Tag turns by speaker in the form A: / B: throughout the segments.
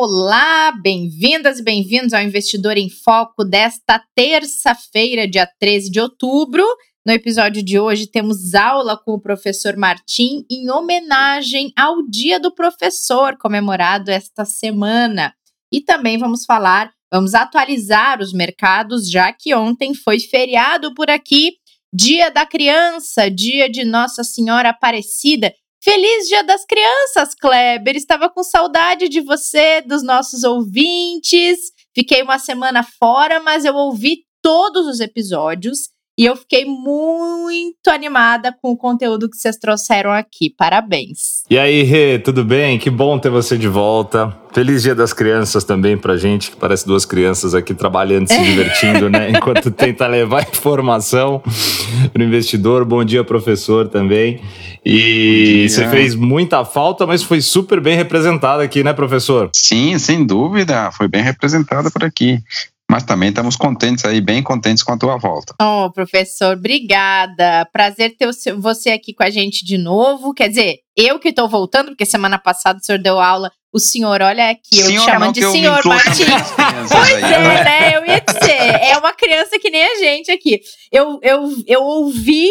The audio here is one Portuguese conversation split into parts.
A: Olá, bem-vindas e bem-vindos ao Investidor em Foco desta terça-feira, dia 13 de outubro. No episódio de hoje, temos aula com o professor Martim em homenagem ao Dia do Professor, comemorado esta semana. E também vamos falar, vamos atualizar os mercados, já que ontem foi feriado por aqui, Dia da Criança, Dia de Nossa Senhora Aparecida. Feliz Dia das Crianças, Kleber! Estava com saudade de você, dos nossos ouvintes. Fiquei uma semana fora, mas eu ouvi todos os episódios e eu fiquei muito animada com o conteúdo que vocês trouxeram aqui. Parabéns.
B: E aí, Rê, tudo bem? Que bom ter você de volta. Feliz Dia das Crianças também pra gente, que parece duas crianças aqui trabalhando, se divertindo, né? Enquanto tenta levar informação pro investidor. Bom dia, professor, também. E você fez muita falta, mas foi super bem representado aqui, né, professor?
C: Sim, sem dúvida. Foi bem representado por aqui mas também estamos contentes aí, bem contentes com a tua volta.
A: Oh, professor, obrigada. Prazer ter você aqui com a gente de novo. Quer dizer, eu que estou voltando, porque semana passada o senhor deu aula. O senhor, olha aqui, eu te chamando de senhor Martins. Pois é, né? Eu ia dizer, é uma criança que nem a gente aqui. Eu, eu, eu ouvi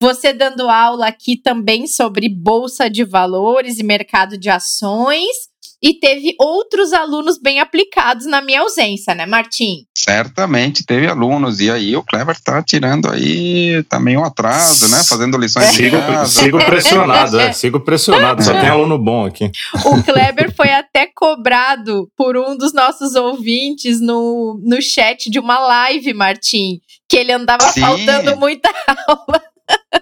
A: você dando aula aqui também sobre bolsa de valores e mercado de ações e teve outros alunos bem aplicados na minha ausência, né, Martim?
C: Certamente teve alunos, e aí o Clever está tirando aí também um atraso, né? Fazendo lições de
B: sigo, casa. Sigo pressionado, é, sigo pressionado, só tem aluno bom aqui.
A: O Kleber foi até cobrado por um dos nossos ouvintes no, no chat de uma live, Martim, que ele andava Sim. faltando muita aula.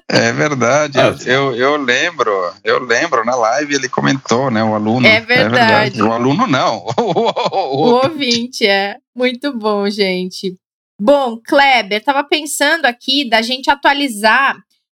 C: É verdade, ah, eu, eu lembro, eu lembro na live ele comentou, né, o aluno.
A: É verdade. É verdade.
C: O aluno não.
A: o ouvinte, é. Muito bom, gente. Bom, Kleber, tava pensando aqui da gente atualizar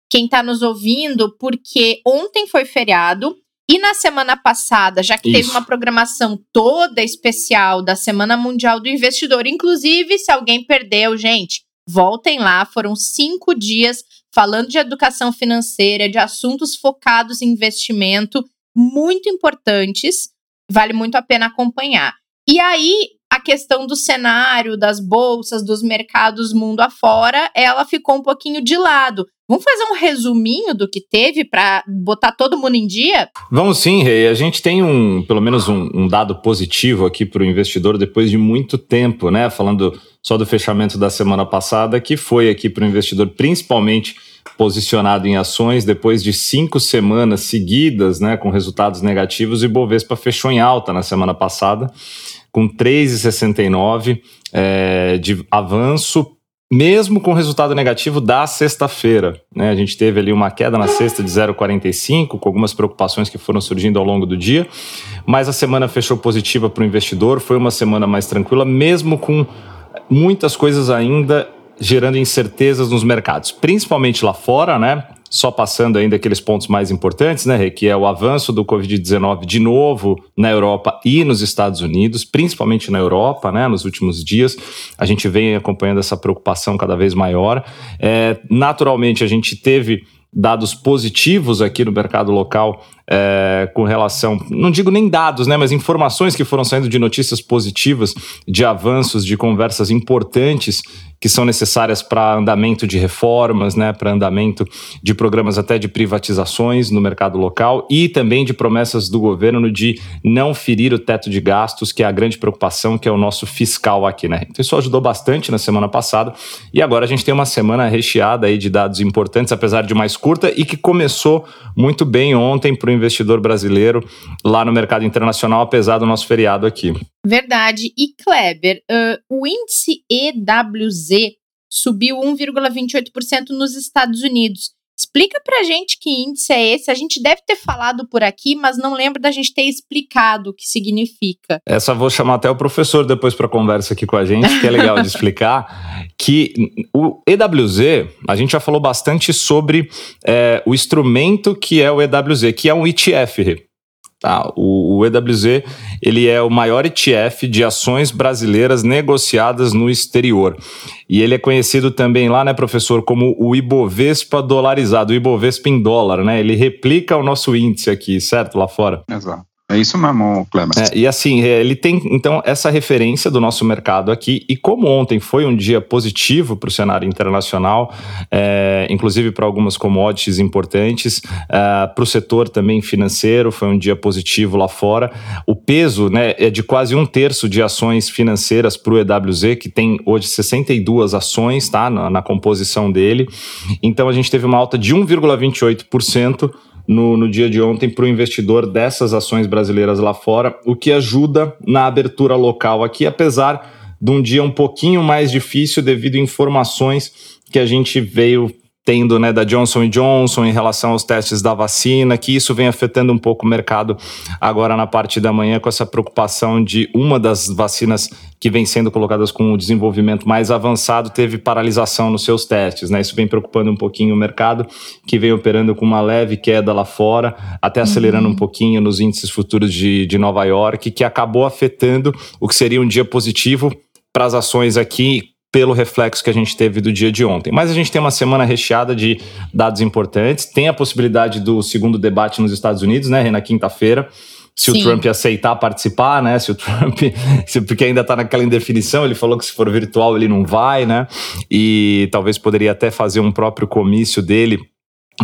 A: quem está nos ouvindo, porque ontem foi feriado e na semana passada, já que Isso. teve uma programação toda especial da Semana Mundial do Investidor, inclusive, se alguém perdeu, gente, voltem lá, foram cinco dias falando de educação financeira, de assuntos focados em investimento, muito importantes, vale muito a pena acompanhar. E aí, a questão do cenário, das bolsas, dos mercados mundo afora, ela ficou um pouquinho de lado. Vamos fazer um resuminho do que teve para botar todo mundo em dia?
B: Vamos sim, Rei. A gente tem um, pelo menos um, um dado positivo aqui para o investidor depois de muito tempo, né? Falando só do fechamento da semana passada, que foi aqui para o investidor, principalmente posicionado em ações depois de cinco semanas seguidas, né, com resultados negativos, e Bovespa fechou em alta na semana passada, com 3,69 é, de avanço, mesmo com resultado negativo da sexta-feira. Né? A gente teve ali uma queda na sexta de 0,45, com algumas preocupações que foram surgindo ao longo do dia, mas a semana fechou positiva para o investidor, foi uma semana mais tranquila, mesmo com muitas coisas ainda gerando incertezas nos mercados, principalmente lá fora, né? Só passando ainda aqueles pontos mais importantes, né, que é o avanço do Covid-19 de novo na Europa e nos Estados Unidos, principalmente na Europa, né, nos últimos dias. A gente vem acompanhando essa preocupação cada vez maior. É, naturalmente, a gente teve dados positivos aqui no mercado local é, com relação, não digo nem dados, né, mas informações que foram saindo de notícias positivas, de avanços, de conversas importantes que são necessárias para andamento de reformas, né, para andamento de programas até de privatizações no mercado local e também de promessas do governo de não ferir o teto de gastos, que é a grande preocupação, que é o nosso fiscal aqui, né? Então isso ajudou bastante na semana passada e agora a gente tem uma semana recheada aí de dados importantes, apesar de mais curta e que começou muito bem ontem para o investidor brasileiro lá no mercado internacional, apesar do nosso feriado aqui.
A: Verdade. E Kleber, uh, o índice EWZ subiu 1,28% nos Estados Unidos. Explica pra gente que índice é esse. A gente deve ter falado por aqui, mas não lembro da gente ter explicado o que significa.
B: Essa vou chamar até o professor depois para conversa aqui com a gente, que é legal de explicar. Que o EWZ, a gente já falou bastante sobre é, o instrumento que é o EWZ, que é um ETF. Tá, o, o, EWZ ele é o maior ETF de ações brasileiras negociadas no exterior. E ele é conhecido também lá, né, professor, como o Ibovespa dolarizado, o Ibovespa em dólar, né? Ele replica o nosso índice aqui, certo? Lá fora.
C: Exato. É isso mesmo, Cleber.
B: É, e assim, é, ele tem então essa referência do nosso mercado aqui. E como ontem foi um dia positivo para o cenário internacional, é, inclusive para algumas commodities importantes, é, para o setor também financeiro, foi um dia positivo lá fora. O peso né, é de quase um terço de ações financeiras para o EWZ, que tem hoje 62 ações tá, na, na composição dele. Então a gente teve uma alta de 1,28% no, no dia de ontem para o investidor dessas ações brasileiras lá fora, o que ajuda na abertura local aqui, apesar de um dia um pouquinho mais difícil devido a informações que a gente veio tendo né, da Johnson Johnson em relação aos testes da vacina, que isso vem afetando um pouco o mercado agora na parte da manhã, com essa preocupação de uma das vacinas que vem sendo colocadas com o desenvolvimento mais avançado teve paralisação nos seus testes. Né? Isso vem preocupando um pouquinho o mercado, que vem operando com uma leve queda lá fora, até acelerando uhum. um pouquinho nos índices futuros de, de Nova York, que acabou afetando o que seria um dia positivo para as ações aqui pelo reflexo que a gente teve do dia de ontem. Mas a gente tem uma semana recheada de dados importantes, tem a possibilidade do segundo debate nos Estados Unidos, né, na quinta-feira. Se Sim. o Trump aceitar participar, né? Se o Trump. Se, porque ainda está naquela indefinição, ele falou que se for virtual ele não vai, né? E talvez poderia até fazer um próprio comício dele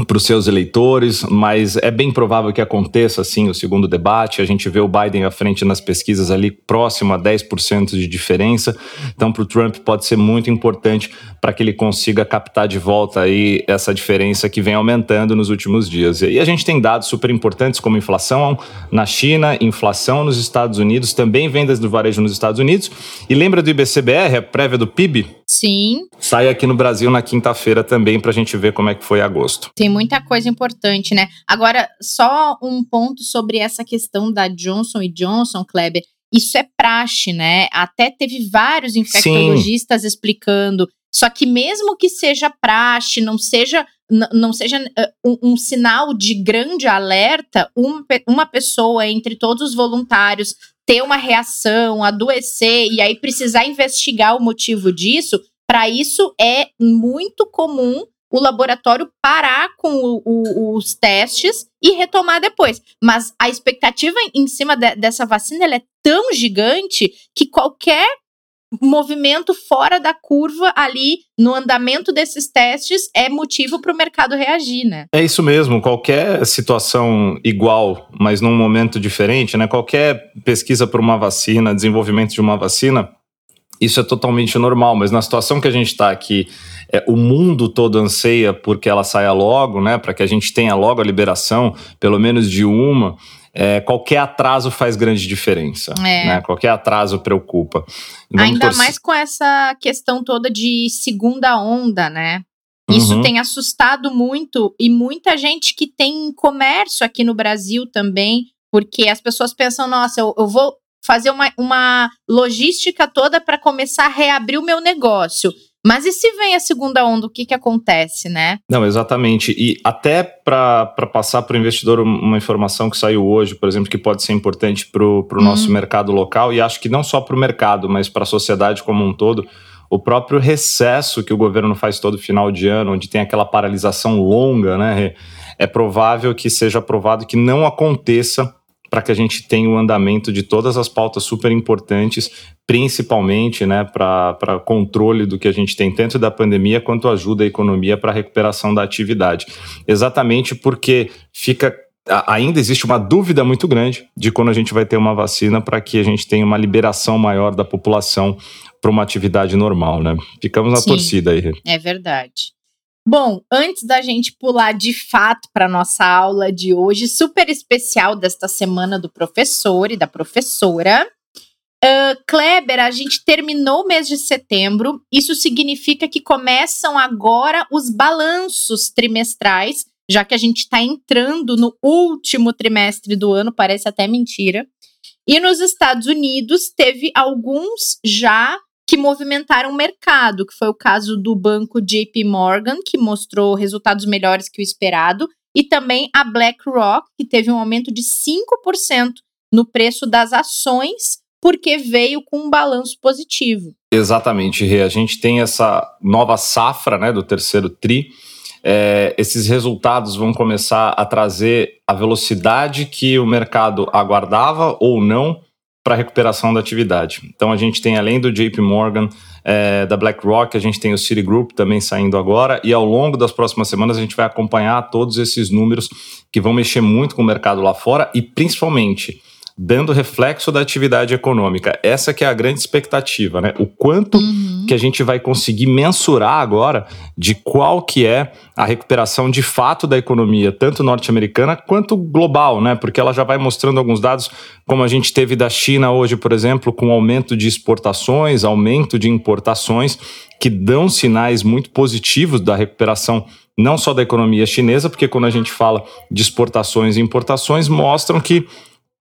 B: para os seus eleitores, mas é bem provável que aconteça assim o segundo debate. A gente vê o Biden à frente nas pesquisas ali próximo a 10% de diferença. Então, para o Trump pode ser muito importante para que ele consiga captar de volta aí essa diferença que vem aumentando nos últimos dias. E a gente tem dados super importantes como inflação na China, inflação nos Estados Unidos, também vendas do varejo nos Estados Unidos. E lembra do IBCBR, a prévia do PIB?
A: Sim.
B: Sai aqui no Brasil na quinta-feira também para a gente ver como é que foi agosto.
A: Tem muita coisa importante, né? Agora, só um ponto sobre essa questão da Johnson e Johnson, Kleber. Isso é praxe, né? Até teve vários infectologistas Sim. explicando. Só que mesmo que seja praxe, não seja não seja uh, um, um, sinal de grande alerta, um, uma pessoa entre todos os voluntários ter uma reação, adoecer e aí precisar investigar o motivo disso, para isso é muito comum o laboratório parar com o, o, os testes e retomar depois. Mas a expectativa em cima de, dessa vacina é tão gigante que qualquer movimento fora da curva ali no andamento desses testes é motivo para o mercado reagir, né?
B: É isso mesmo. Qualquer situação igual, mas num momento diferente, né? Qualquer pesquisa por uma vacina, desenvolvimento de uma vacina, isso é totalmente normal. Mas na situação que a gente está aqui, é, o mundo todo anseia porque ela saia logo, né? Para que a gente tenha logo a liberação, pelo menos de uma é, qualquer atraso faz grande diferença. É. Né? Qualquer atraso preocupa.
A: Vamos Ainda torcer. mais com essa questão toda de segunda onda, né? Isso uhum. tem assustado muito e muita gente que tem comércio aqui no Brasil também, porque as pessoas pensam: nossa, eu, eu vou fazer uma, uma logística toda para começar a reabrir o meu negócio. Mas e se vem a segunda onda, o que, que acontece, né?
B: Não, exatamente. E até para passar para o investidor uma informação que saiu hoje, por exemplo, que pode ser importante para o uhum. nosso mercado local, e acho que não só para o mercado, mas para a sociedade como um todo, o próprio recesso que o governo faz todo final de ano, onde tem aquela paralisação longa, né? É provável que seja aprovado que não aconteça para que a gente tenha o andamento de todas as pautas super importantes, principalmente né, para controle do que a gente tem tanto da pandemia quanto ajuda a economia para a recuperação da atividade. Exatamente porque fica ainda existe uma dúvida muito grande de quando a gente vai ter uma vacina para que a gente tenha uma liberação maior da população para uma atividade normal, né? Ficamos na Sim, torcida aí.
A: É verdade. Bom, antes da gente pular de fato para nossa aula de hoje, super especial desta semana do professor e da professora, Uh, Kleber, a gente terminou o mês de setembro. Isso significa que começam agora os balanços trimestrais, já que a gente está entrando no último trimestre do ano, parece até mentira. E nos Estados Unidos teve alguns já que movimentaram o mercado, que foi o caso do banco JP Morgan, que mostrou resultados melhores que o esperado, e também a BlackRock, que teve um aumento de 5% no preço das ações, porque veio com um balanço positivo.
B: Exatamente, Rê. A gente tem essa nova safra né, do terceiro TRI. É, esses resultados vão começar a trazer a velocidade que o mercado aguardava ou não para recuperação da atividade. Então a gente tem, além do JP Morgan, é, da BlackRock, a gente tem o Citigroup também saindo agora, e ao longo das próximas semanas a gente vai acompanhar todos esses números que vão mexer muito com o mercado lá fora e principalmente dando reflexo da atividade econômica. Essa que é a grande expectativa, né? O quanto uhum. que a gente vai conseguir mensurar agora de qual que é a recuperação de fato da economia, tanto norte-americana quanto global, né? Porque ela já vai mostrando alguns dados, como a gente teve da China hoje, por exemplo, com aumento de exportações, aumento de importações, que dão sinais muito positivos da recuperação não só da economia chinesa, porque quando a gente fala de exportações e importações, mostram que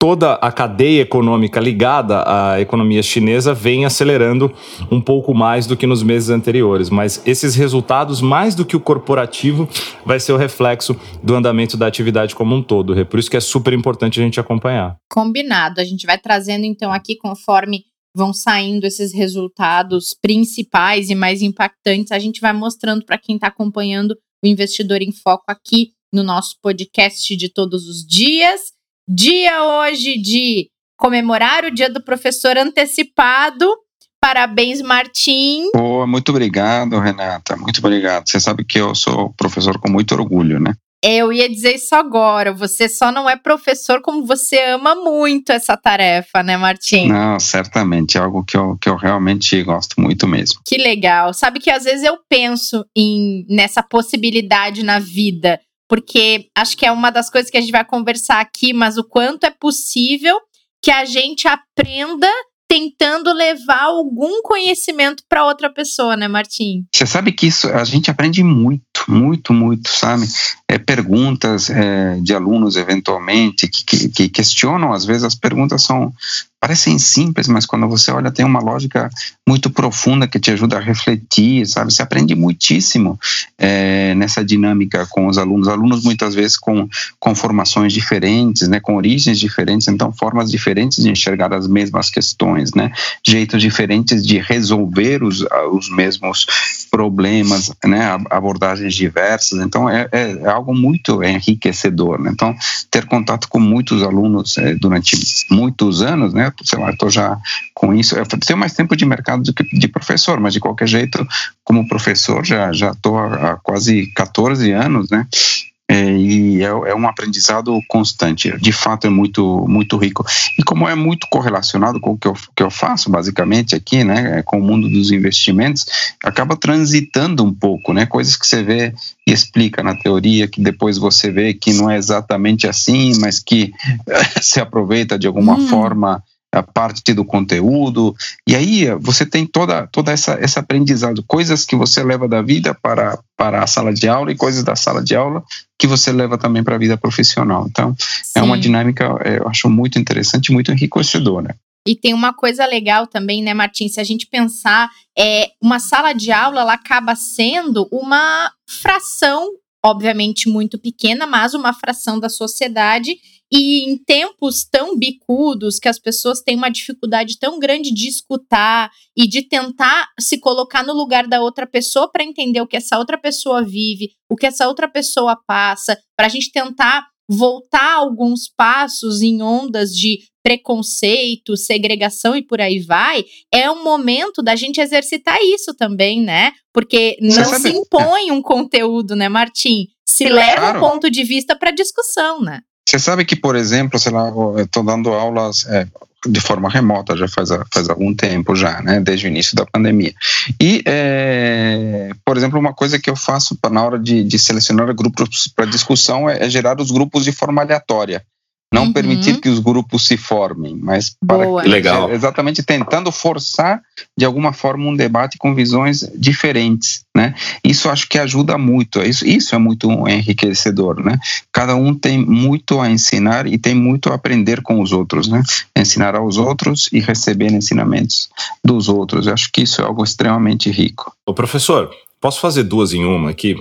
B: toda a cadeia econômica ligada à economia chinesa vem acelerando um pouco mais do que nos meses anteriores. Mas esses resultados, mais do que o corporativo, vai ser o reflexo do andamento da atividade como um todo. Por isso que é super importante a gente acompanhar.
A: Combinado. A gente vai trazendo então aqui conforme vão saindo esses resultados principais e mais impactantes, a gente vai mostrando para quem está acompanhando o Investidor em Foco aqui no nosso podcast de todos os dias. Dia hoje de comemorar o Dia do Professor antecipado. Parabéns, Martim.
C: Oh, muito obrigado, Renata. Muito obrigado. Você sabe que eu sou professor com muito orgulho, né?
A: Eu ia dizer isso agora. Você só não é professor como você ama muito essa tarefa, né, Martim?
C: Não, certamente. É algo que eu, que eu realmente gosto muito mesmo.
A: Que legal. Sabe que às vezes eu penso em nessa possibilidade na vida porque acho que é uma das coisas que a gente vai conversar aqui, mas o quanto é possível que a gente aprenda tentando levar algum conhecimento para outra pessoa, né, Martim?
C: Você sabe que isso a gente aprende muito, muito, muito, sabe? É, perguntas é, de alunos eventualmente que, que, que, questionam, às vezes as perguntas são parecem simples, mas quando você olha tem uma lógica muito profunda que te ajuda a refletir, sabe? Você aprende muitíssimo é, nessa dinâmica com os alunos. Alunos muitas vezes com, com formações diferentes, né? Com origens diferentes, então formas diferentes de enxergar as mesmas questões, né? Jeitos diferentes de resolver os, os mesmos problemas, né? Abordagens diversas. Então é, é, é algo muito enriquecedor. Né? Então ter contato com muitos alunos é, durante muitos anos, né? sei lá, estou já com isso. Eu tenho mais tempo de mercado do que de professor, mas de qualquer jeito, como professor, já já estou há, há quase 14 anos, né? É, e é, é, um aprendizado constante. De fato, é muito, muito rico. E como é muito correlacionado com o que eu, que eu faço, basicamente, aqui, né, é com o mundo dos investimentos, acaba transitando um pouco, né, coisas que você vê e explica na teoria, que depois você vê que não é exatamente assim, mas que se aproveita de alguma hum. forma a parte do conteúdo e aí você tem toda toda essa esse aprendizado coisas que você leva da vida para para a sala de aula e coisas da sala de aula que você leva também para a vida profissional então Sim. é uma dinâmica é, eu acho muito interessante muito enriquecedora
A: e tem uma coisa legal também, né, Martins? Se a gente pensar, é, uma sala de aula ela acaba sendo uma fração, obviamente muito pequena, mas uma fração da sociedade e em tempos tão bicudos que as pessoas têm uma dificuldade tão grande de escutar e de tentar se colocar no lugar da outra pessoa para entender o que essa outra pessoa vive, o que essa outra pessoa passa, para a gente tentar voltar alguns passos em ondas de preconceito, segregação e por aí vai, é um momento da gente exercitar isso também, né? Porque não se impõe um conteúdo, né, Martim? Se leva um ponto de vista para discussão, né?
C: Você sabe que, por exemplo, sei lá, eu estou dando aulas é, de forma remota já faz, faz algum tempo já, né, desde o início da pandemia. E, é, por exemplo, uma coisa que eu faço na hora de, de selecionar grupos para discussão é, é, gerar os grupos de forma aleatória. Não uhum. permitir que os grupos se formem, mas para
A: Boa.
C: que,
B: Legal.
C: exatamente tentando forçar de alguma forma um debate com visões diferentes, né? Isso acho que ajuda muito. Isso, isso é muito enriquecedor, né? Cada um tem muito a ensinar e tem muito a aprender com os outros, né? Ensinar aos outros e receber ensinamentos dos outros. Eu acho que isso é algo extremamente rico.
B: Ô professor, posso fazer duas em uma aqui?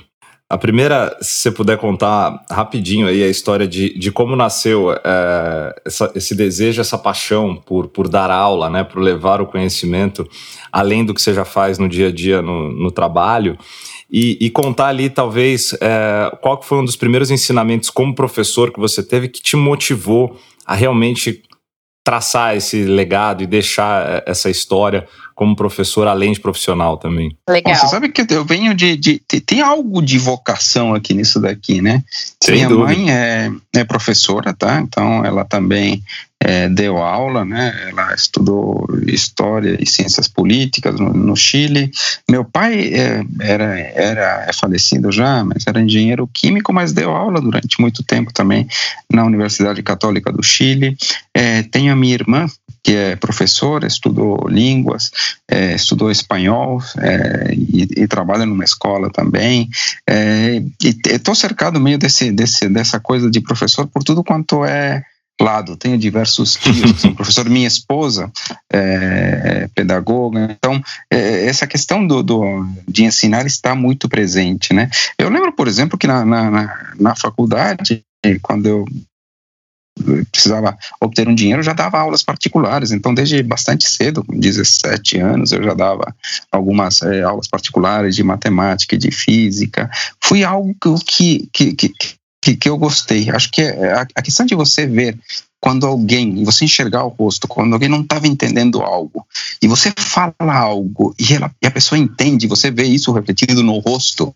B: A primeira, se você puder contar rapidinho aí a história de, de como nasceu é, essa, esse desejo, essa paixão por, por dar aula, né, por levar o conhecimento além do que você já faz no dia a dia no, no trabalho, e, e, contar ali talvez é, qual que foi um dos primeiros ensinamentos como professor que você teve que te motivou a realmente traçar esse legado e deixar é, essa história como professor, além de profissional também.
A: Legal.
C: Você sabe que eu venho de, de, de, Tem algo de vocação aqui nisso daqui, né?
B: Sem
C: Minha
B: dúvida.
C: mãe é, é professora, tá? Então ela também é, deu aula, né? Ela estudou história e ciências políticas no, no Chile. Meu pai é, era, era é falecido já, mas era engenheiro químico, mas deu aula durante muito tempo também na Universidade Católica do Chile. É, tenho a minha irmã que é professora, estudou línguas, é, estudou espanhol é, e, e, trabalha numa escola também. É, estou cercado meio desse, desse, dessa coisa de professor por tudo quanto é lado. Tenho diversos tios que são professor. Minha esposa é, pedagoga. Então, é, essa questão do, do, de ensinar está muito presente. Né? Eu lembro, por exemplo, que na, na, na faculdade, quando eu precisava obter um dinheiro, eu já dava aulas particulares. Então, desde bastante cedo, com 17 anos, eu já dava algumas é, aulas particulares de matemática e de física. Foi algo que, que, que, que, que eu gostei. Acho que a, a questão de você ver quando alguém, você enxergar o rosto, quando alguém não estava entendendo algo, e você fala algo e, ela, e a pessoa entende, você vê isso refletido no rosto,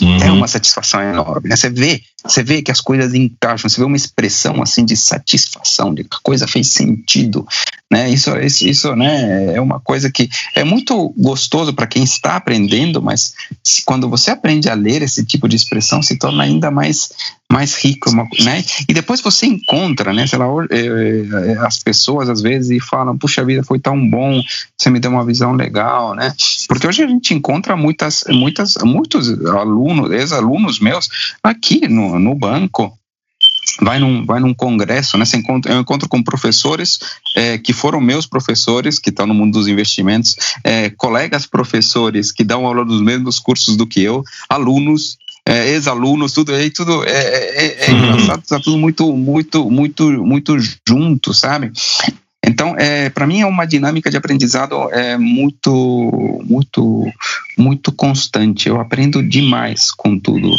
C: Uhum. É uma satisfação enorme. Né? Você vê, você vê que as coisas encaixam, você vê uma expressão assim de satisfação, de que a coisa fez sentido. Né? Isso, isso, isso né, é uma coisa que é muito gostoso para quem está aprendendo, mas se, quando você aprende a ler esse tipo de expressão, se torna ainda mais mais rico, né? E depois você encontra, né? Sei lá, as pessoas às vezes falam, puxa vida, foi tão bom, você me deu uma visão legal, né? Porque hoje a gente encontra muitas, muitas, muitos alunos, ex-alunos meus aqui no, no banco, vai num, vai num congresso, né? Você encontra, eu encontro com professores é, que foram meus professores, que estão no mundo dos investimentos, é, colegas professores que dão aula dos mesmos cursos do que eu, alunos é, ex-alunos, tudo aí, tudo é, engraçado, está tudo muito, muito, muito, muito junto, sabe? Então, é, para mim é uma dinâmica de aprendizado é, muito, muito, muito constante. Eu aprendo demais com tudo,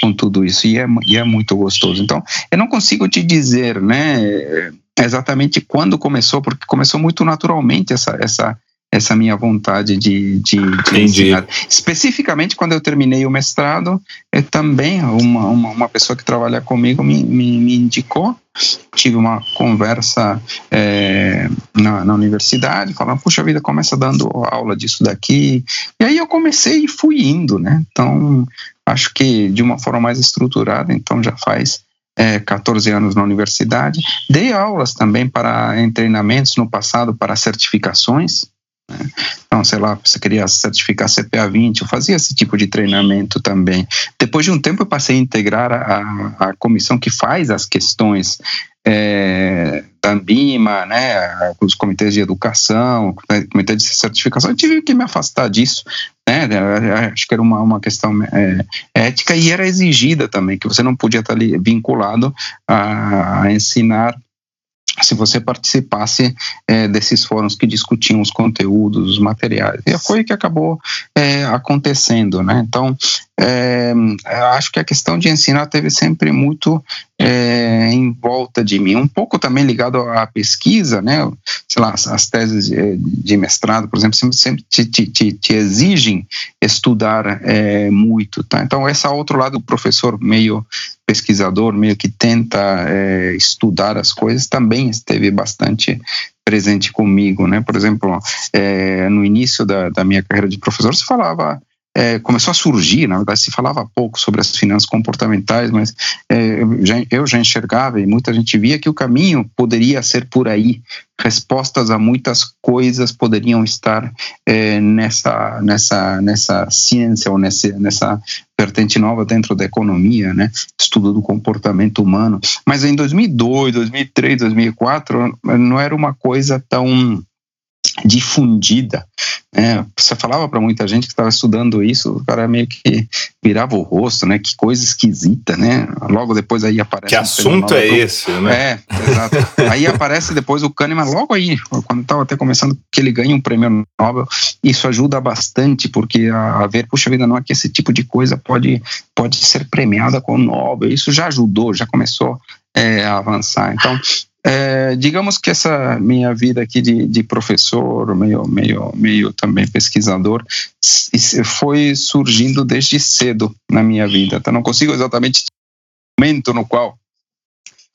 C: com tudo isso e é, e é muito gostoso. Então, eu não consigo te dizer, né, exatamente quando começou, porque começou muito naturalmente essa, essa, essa minha vontade de, de, de ensinar. Especificamente quando eu terminei o mestrado, é também uma, uma, uma pessoa que trabalha comigo me, me, me indicou. Tive uma conversa é, na, na universidade, falando, puxa vida, começa dando aula disso daqui. E aí eu comecei e fui indo, né? Então, acho que de uma forma mais estruturada, então já faz é, 14 anos na universidade. Dei aulas também para treinamentos no passado para certificações, então, sei lá, você queria certificar CPA 20, eu fazia esse tipo de treinamento também. Depois de um tempo, eu passei a integrar a, a comissão que faz as questões é, da ANBIMA, né, os comitês de educação, comitê de certificação, eu tive que me afastar disso, né, acho que era uma, uma questão é, ética e era exigida também, que você não podia estar vinculado a, a ensinar se você participasse é, desses fóruns que discutiam os conteúdos, os materiais. E foi o que acabou é, acontecendo, né? Então, é, acho que a questão de ensinar teve sempre muito é, em volta de mim, um pouco também ligado à pesquisa, né? Sei lá, as teses de, de mestrado, por exemplo, sempre, sempre te, te, te, exigem estudar é, muito, tá? Então, esse é outro lado do professor meio pesquisador, meio que tenta é, estudar as coisas, também esteve bastante presente comigo, né? Por exemplo, é, no início da, da minha carreira de professor, se falava é, começou a surgir, na verdade se falava pouco sobre as finanças comportamentais, mas é, eu, já, eu já enxergava e muita gente via que o caminho poderia ser por aí, respostas a muitas coisas poderiam estar é, nessa, nessa, nessa ciência ou nessa, nessa vertente nova dentro da economia, né? Estudo do comportamento humano. Mas em 2002, 2003, 2004 não era uma coisa tão difundida. Né? Você falava para muita gente que estava estudando isso, o cara meio que virava o rosto, né? Que coisa esquisita, né? Logo depois aí aparece.
B: Que assunto é esse, né?
C: É, exato. aí aparece depois o Kahneman, logo aí, quando estava até começando, que ele ganha um prêmio Nobel. Isso ajuda bastante, porque a, a ver, puxa vida, não é que esse tipo de coisa pode, pode ser premiada com o Nobel. Isso já ajudou, já começou é, a avançar. Então, é, digamos que essa minha vida aqui de, de, professor, meio, meio, meio também pesquisador, foi surgindo desde cedo na minha vida. Então não consigo exatamente o momento no qual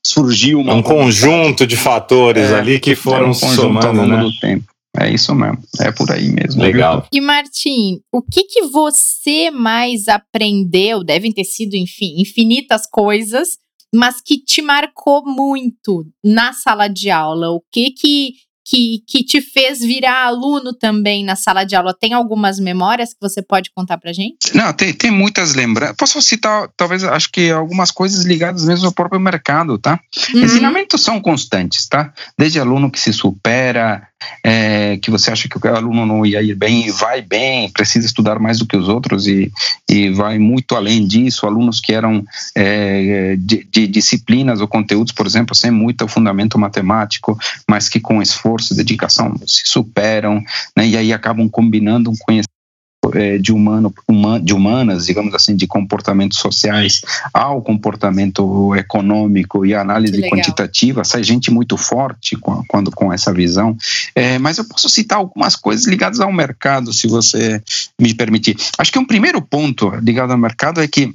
C: surgiu uma
B: um conjunto de fatores é, ali que foram um somando ao longo
C: né? do tempo. É isso mesmo, é por aí mesmo.
B: Legal.
A: E Martim, o que que você mais aprendeu? Devem ter sido, enfim, infinitas coisas mas que te marcou muito na sala de aula? O que que, que, que te fez virar aluno também na sala de aula? Tem algumas memórias que você pode contar pra gente?
C: Não, tem, tem muitas lembranças. Posso citar, talvez, acho que algumas coisas ligadas mesmo ao próprio mercado, tá? Uhum. Ensinamentos são constantes, tá? Desde aluno que se supera, é, que você acha que o aluno não ia ir bem, vai bem, precisa estudar mais do que os outros e, e vai muito além disso. Alunos que eram é, de, de, disciplinas ou conteúdos, por exemplo, sem muito fundamento matemático, mas que com esforço e dedicação se superam, né, e aí acabam combinando um conhecimento é, de, humano, de humanas, digamos assim, de comportamentos sociais ao comportamento econômico e análise quantitativa, sai gente muito forte com, quando com essa visão. É, mas eu posso citar algumas coisas ligadas ao mercado, se você me permitir. Acho que um primeiro ponto ligado ao mercado é que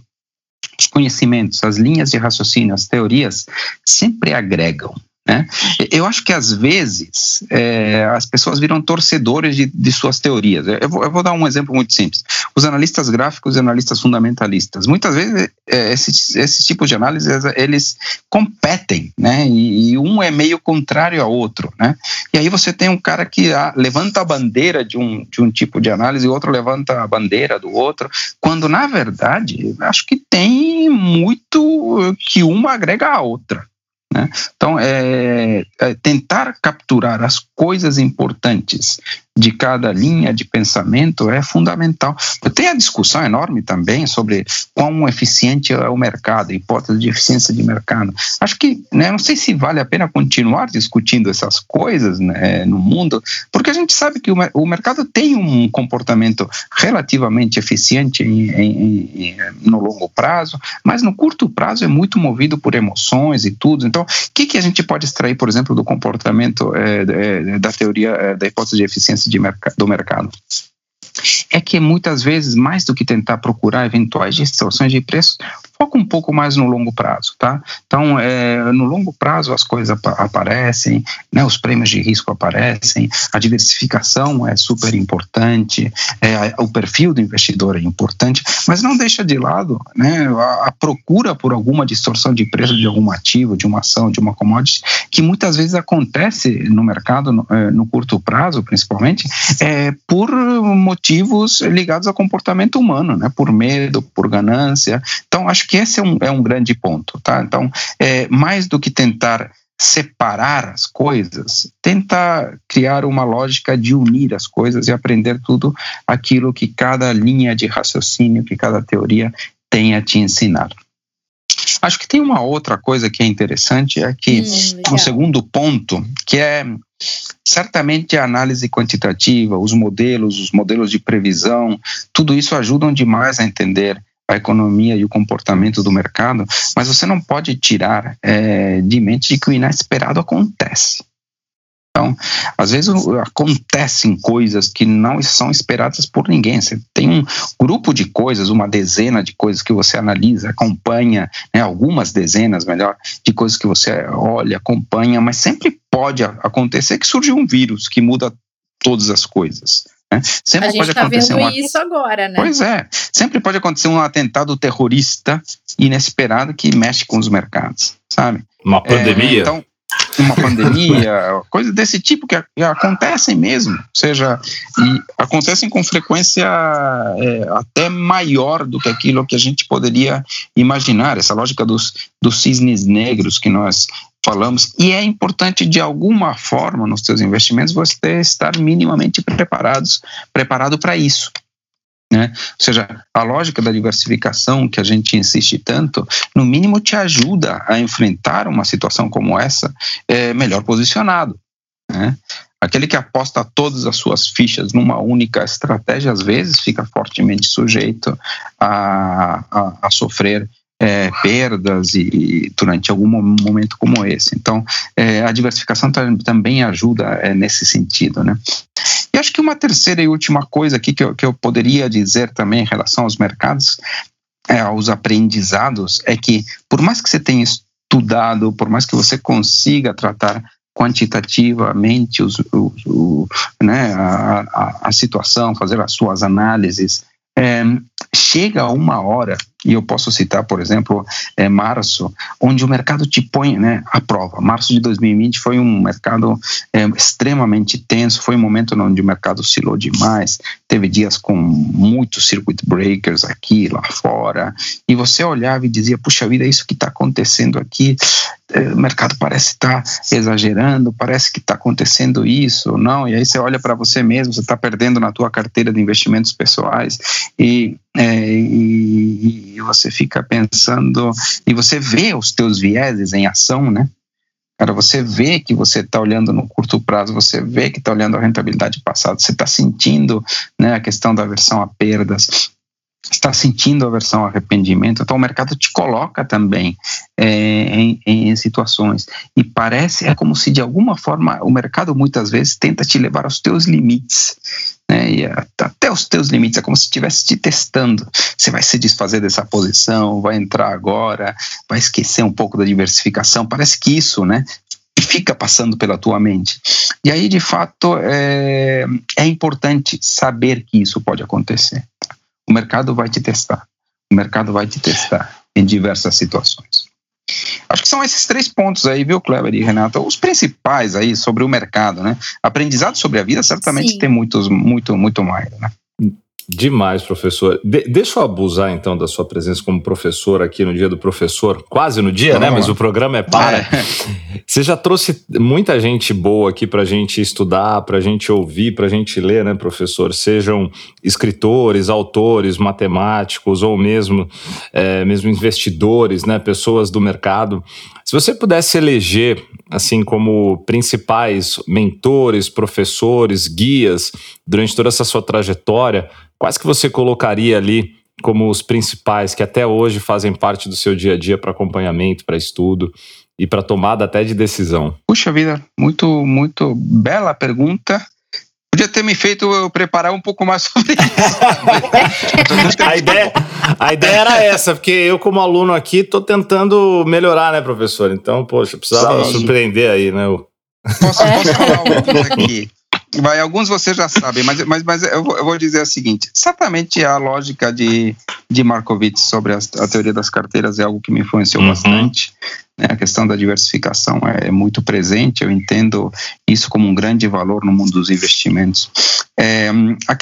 C: os conhecimentos, as linhas de raciocínio, as teorias sempre agregam. Né? Eu acho que às vezes é, as pessoas viram torcedores de, de suas teorias. Eu vou, eu vou, dar um exemplo muito simples. Os analistas gráficos e analistas fundamentalistas. Muitas vezes é, esses, tipos de análise eles competem, né? E, e, um é meio contrário ao outro, né? E aí você tem um cara que ah, levanta a bandeira de um, de um tipo de análise e outro levanta a bandeira do outro, quando na verdade acho que tem muito que uma agrega a outra. Né? Então, é, é, tentar capturar as coisas importantes de cada linha de pensamento é fundamental. Tem a discussão enorme também sobre quão eficiente é o mercado, hipótese de eficiência de mercado. Acho que, né, não sei se vale a pena continuar discutindo essas coisas né, no mundo, porque a gente sabe que o, o mercado tem um comportamento relativamente eficiente em, em, em, no longo prazo, mas no curto prazo é muito movido por emoções e tudo. Então, o que, que a gente pode extrair, por exemplo, do comportamento é, é, da teoria é, da hipótese de eficiência de do mercado. É que muitas vezes, mais do que tentar procurar eventuais distorções de preço, foca um pouco mais no longo prazo, tá? Então, é, no longo prazo as coisas ap aparecem, né, os prêmios de risco aparecem, a diversificação é super importante, é, o perfil do investidor é importante, mas não deixa de lado né, a, a, procura por alguma distorção de preço de algum ativo, de uma ação, de uma commodity, que muitas vezes acontece no mercado, no, é, no curto prazo, principalmente, é, por motivos ligados ao comportamento humano, né, por medo, por ganância. Então, acho que esse é um, é um grande ponto, tá? Então, é, mais do que tentar separar as coisas, tenta criar uma lógica de unir as coisas e aprender tudo aquilo que cada linha de raciocínio, que cada teoria tem a te ensinar. Acho que tem uma outra coisa que é interessante, é que hum, um segundo ponto, que é certamente a análise quantitativa, os modelos, os modelos de previsão, tudo isso ajudam demais a entender a economia e o comportamento do mercado, mas você não pode tirar é, de mente de que o inesperado acontece. Então, às vezes acontecem coisas que não são esperadas por ninguém. Você tem um grupo de coisas, uma dezena de coisas que você analisa, acompanha, né, algumas dezenas, melhor, de coisas que você olha, acompanha, mas sempre pode acontecer que surge um vírus que muda todas as coisas.
A: Né? Sempre a gente está vendo uma... isso agora, né?
C: Pois é. Sempre pode acontecer um atentado terrorista inesperado que mexe com os mercados, sabe?
B: Uma pandemia.
C: É, então, uma pandemia, coisas desse tipo que, que, acontecem mesmo, ou seja, e acontecem com frequência é, até maior do que aquilo que a gente poderia imaginar, essa lógica dos, dos cisnes negros que nós falamos, e é importante de alguma forma nos seus investimentos você estar minimamente preparados, preparado para isso. Né? Ou seja, a lógica da diversificação que a gente insiste tanto, no mínimo te ajuda a enfrentar uma situação como essa é, melhor posicionado. Né? Aquele que aposta todas as suas fichas numa única estratégia, às vezes fica fortemente sujeito a, a, a sofrer é, perdas e, durante algum momento como esse. Então, é, a diversificação também ajuda é, nesse sentido, né? E acho que uma terceira e última coisa aqui que eu, que eu poderia dizer também em relação aos mercados, é, aos aprendizados, é que por mais que você tenha estudado, por mais que você consiga tratar quantitativamente os, os, o, né, a, a, a, situação, fazer as suas análises, é, chega uma hora, e eu posso citar, por exemplo, é, março, onde o mercado te põe né, à prova. Março de 2020 foi um mercado é, extremamente tenso, foi um momento onde o mercado oscilou demais, teve dias com muitos circuit breakers aqui, lá fora, e você olhava e dizia, puxa vida, isso que está acontecendo aqui, é, o mercado parece estar tá exagerando, parece que está acontecendo isso, não, e aí você olha para você mesmo, você está perdendo na tua carteira de investimentos pessoais, e, é, e, e, você fica pensando, e você vê os teus vieses em ação, né? Cara, você vê que você está olhando no curto prazo, você vê que está olhando a rentabilidade passada, você está sentindo né, a questão da aversão a perdas, está sentindo aversão ao arrependimento, então o mercado te coloca também é, em, em, situações e parece é como se de alguma forma o mercado muitas vezes tenta te levar aos teus limites, né? E até os teus limites é como se estivesse te testando. Você vai se desfazer dessa posição, vai entrar agora, vai esquecer um pouco da diversificação. Parece que isso, né? Fica passando pela tua mente. E aí, de fato, é, é importante saber que isso pode acontecer. O mercado vai te testar. O mercado vai te testar em diversas situações. Acho que são esses três pontos aí, viu, Kleber e Renata? Os principais aí sobre o mercado, né? Aprendizado sobre a vida certamente Sim. tem muitos, muito, muito mais, né?
B: Demais, professor. De deixa eu abusar então da sua presença como professor aqui no dia do professor, quase no dia, né? Mas o programa é para. É. Você já trouxe muita gente boa aqui para a gente estudar, para a gente ouvir, para a gente ler, né, professor? Sejam escritores, autores, matemáticos ou mesmo, é, mesmo investidores, né? Pessoas do mercado. Se você pudesse eleger, assim, como principais mentores, professores, guias durante toda essa sua trajetória, quais que você colocaria ali como os principais que até hoje fazem parte do seu dia a dia para acompanhamento, para estudo e para tomada até de decisão?
C: Puxa vida, muito, muito bela pergunta. Podia ter me feito eu preparar um pouco mais sobre isso.
B: a, ideia, a ideia era essa, porque eu, como aluno aqui, estou tentando melhorar, né, professor? Então, poxa, precisava Sim. surpreender aí, né?
C: Posso, posso falar um aqui? Vai, alguns vocês já sabem, mas, mas, mas eu, vou, eu vou dizer o seguinte: certamente a lógica de, de Markowitz sobre a, a teoria das carteiras é algo que me influenciou uhum. bastante. Né? A questão da diversificação é, é, muito presente, eu entendo isso como um grande valor no mundo dos investimentos. É,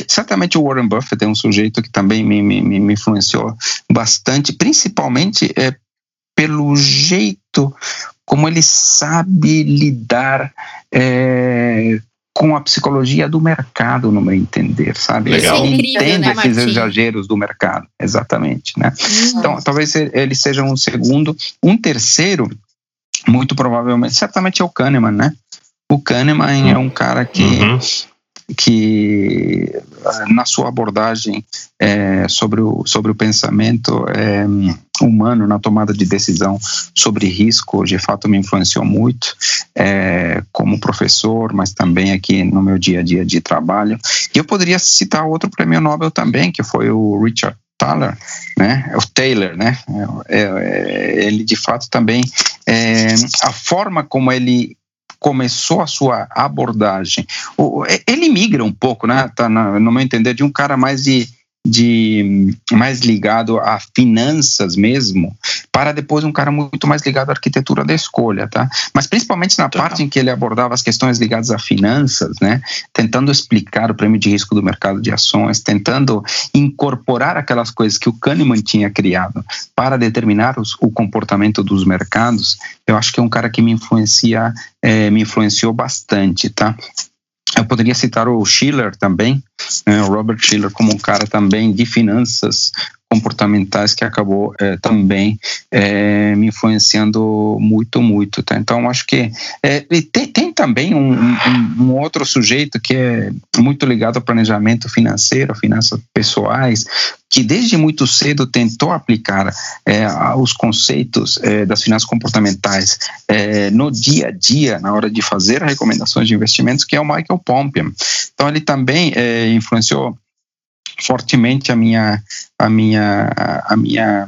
C: certamente o Warren Buffett é um sujeito que também me, me, me influenciou bastante, principalmente é, pelo jeito como ele sabe lidar é, com a psicologia do mercado, no meu entender, sabe?
A: Legal.
C: Ele
A: é incrível,
C: entende
A: né,
C: esses exageros do mercado, exatamente, né? Uhum. Então, talvez ele seja um segundo. Um terceiro, muito provavelmente, certamente é o Kahneman, né? O Kahneman uhum. é um cara que uhum que na sua abordagem é, sobre, o, sobre o pensamento é, humano na tomada de decisão sobre risco, de fato me influenciou muito é, como professor, mas também aqui no meu dia a dia de trabalho. E eu poderia citar outro prêmio Nobel também, que foi o Richard Thaler, né, o Taylor, né, é, é, ele de fato também, é, a forma como ele começou a sua abordagem, ele migra um pouco, né? Tá no meu entender, de um cara mais de de mais ligado a finanças mesmo, para depois um cara muito mais ligado à arquitetura da escolha, tá? Mas principalmente na parte em que ele abordava as questões ligadas a finanças, né? Tentando explicar o prêmio de risco do mercado de ações, tentando incorporar aquelas coisas que o Kahneman tinha criado para determinar os, o comportamento dos mercados, eu acho que é um cara que me influencia, é, me influenciou bastante, tá? Eu poderia citar o Schiller também, né, o Robert Schiller como um cara também de finanças comportamentais que acabou é, também é, me influenciando muito, muito. Tá? Então, acho que é, tem, tem, também um, um, um, outro sujeito que é muito ligado ao planejamento financeiro, finanças pessoais, que desde muito cedo tentou aplicar é, os conceitos é, das finanças comportamentais é, no dia a dia, na hora de fazer recomendações de investimentos, que é o Michael Pompian. Então, ele também influenciou fortemente a minha a minha a minha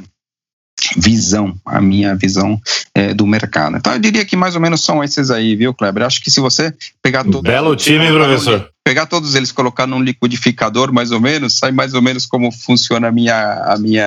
C: visão, a minha visão é, do mercado. Então eu diria que mais ou menos são esses aí, viu, Kleber? Acho que se você pegar todo
B: belo time, professor
C: pegar todos eles, colocar num liquidificador, mais ou menos, sai mais ou menos como funciona a minha, a minha,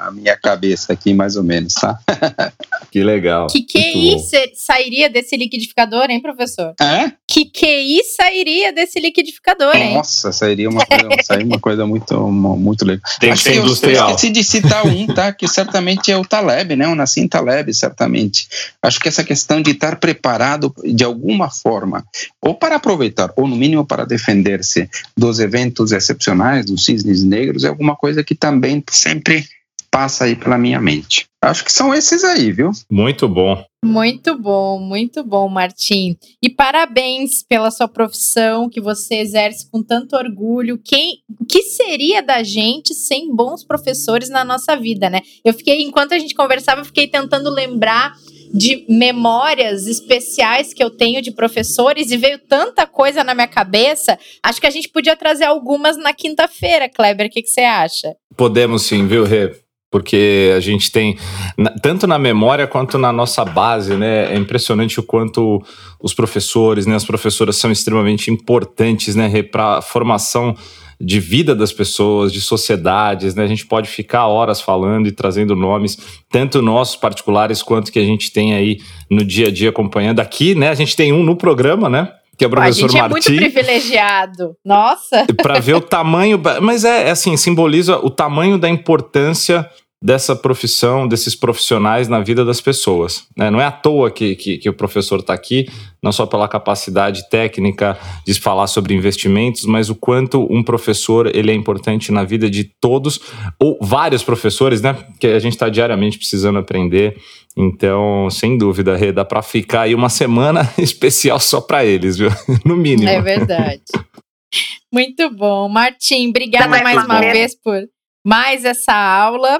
C: a minha cabeça aqui, mais ou menos, tá?
B: que legal.
A: Que QI sairia desse liquidificador, hein, professor?
C: É?
A: Que QI sairia desse liquidificador, hein?
C: Nossa, sairia uma coisa, sairia uma coisa muito, muito legal.
B: Tem Acho que ser industrial.
C: Eu esqueci de citar um, tá? Que certamente é o Taleb, né? O Nassim Taleb, certamente. Acho que essa questão de estar preparado de alguma forma, ou para aproveitar, ou no mínimo para para defender-se dos eventos excepcionais, dos cisnes negros, é alguma coisa que também sempre passa aí pela minha mente. Acho que são esses aí, viu?
B: Muito bom.
A: Muito bom, muito bom, Martim. E parabéns pela sua profissão que você exerce com tanto orgulho. Quem, o que seria da gente sem bons professores na nossa vida, né? Eu fiquei, enquanto a gente conversava, eu fiquei tentando lembrar de memórias especiais que eu tenho de professores e veio tanta coisa na minha cabeça. Acho que a gente podia trazer algumas na quinta-feira, Kleber. O que, você acha?
B: Podemos sim, viu, Rê? porque a gente tem tanto na memória quanto na nossa base, né? É impressionante o quanto os professores, né, as professoras são extremamente importantes, né, para a formação de vida das pessoas, de sociedades, né? A gente pode ficar horas falando e trazendo nomes, tanto nossos particulares quanto que a gente tem aí no dia a dia acompanhando. Aqui, né? A gente tem um no programa, né? que é o professor
A: A gente
B: Martim,
A: é muito privilegiado. Nossa!
B: Para ver o tamanho, mas é, é assim, simboliza o tamanho da importância dessa profissão, desses profissionais na vida das pessoas. Né? Não é à toa que, que, que o professor está aqui, não só pela capacidade técnica de falar sobre investimentos, mas o quanto um professor ele é importante na vida de todos, ou vários professores, né? Que a gente está diariamente precisando aprender. Então, sem dúvida, Rê, dá para ficar aí uma semana especial só para eles, viu? No mínimo.
A: É verdade. Muito bom. Martim, obrigada mais uma vez por mais essa aula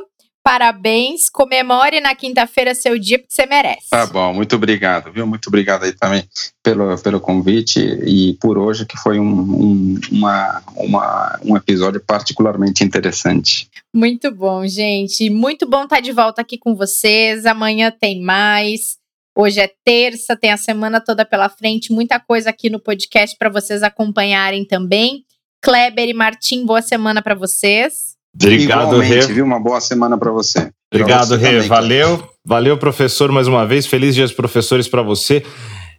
A: parabéns. Comemore na quinta-feira seu dia, porque você merece.
C: Tá bom, muito obrigado, viu? Muito obrigado aí também pelo, pelo convite e por hoje, que foi um, um, uma, uma, um episódio particularmente interessante.
A: Muito bom, gente. Muito bom estar de volta aqui com vocês. Amanhã tem mais. Hoje é terça, tem a semana toda pela frente, muita coisa aqui no podcast para vocês acompanharem também. Kleber e Martim, boa semana para vocês.
B: Obrigado, Rê.
C: viu? Uma boa semana para você.
B: Obrigado, Rê. Valeu. Valeu, professor, mais uma vez. Feliz dia dos professores para você.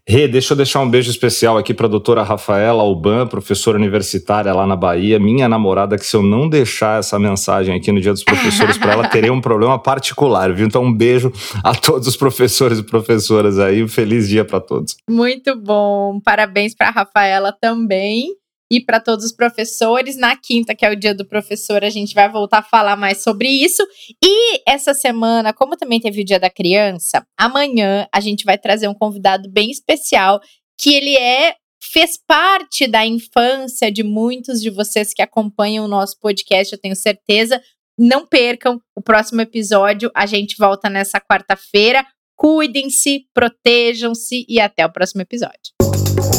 B: Rê, deixa eu deixar um beijo especial aqui para a doutora Rafaela Alban, professora universitária lá na Bahia, minha namorada, que se eu não deixar essa mensagem aqui no Dia dos Professores para ela, teria um problema particular, viu? Então, um beijo a todos os professores e professoras aí. Um feliz dia para todos.
A: Muito bom. Parabéns para a Rafaela também e para todos os professores. Na quinta, que é o dia do professor, a gente vai voltar a falar mais sobre isso. E essa semana, como também teve o dia da criança, amanhã a gente vai trazer um convidado bem especial, que ele é fez parte da infância de muitos de vocês que acompanham o nosso podcast, eu tenho certeza. Não percam o próximo episódio. A gente volta nessa quarta-feira. Cuidem-se, protejam-se e até o próximo episódio.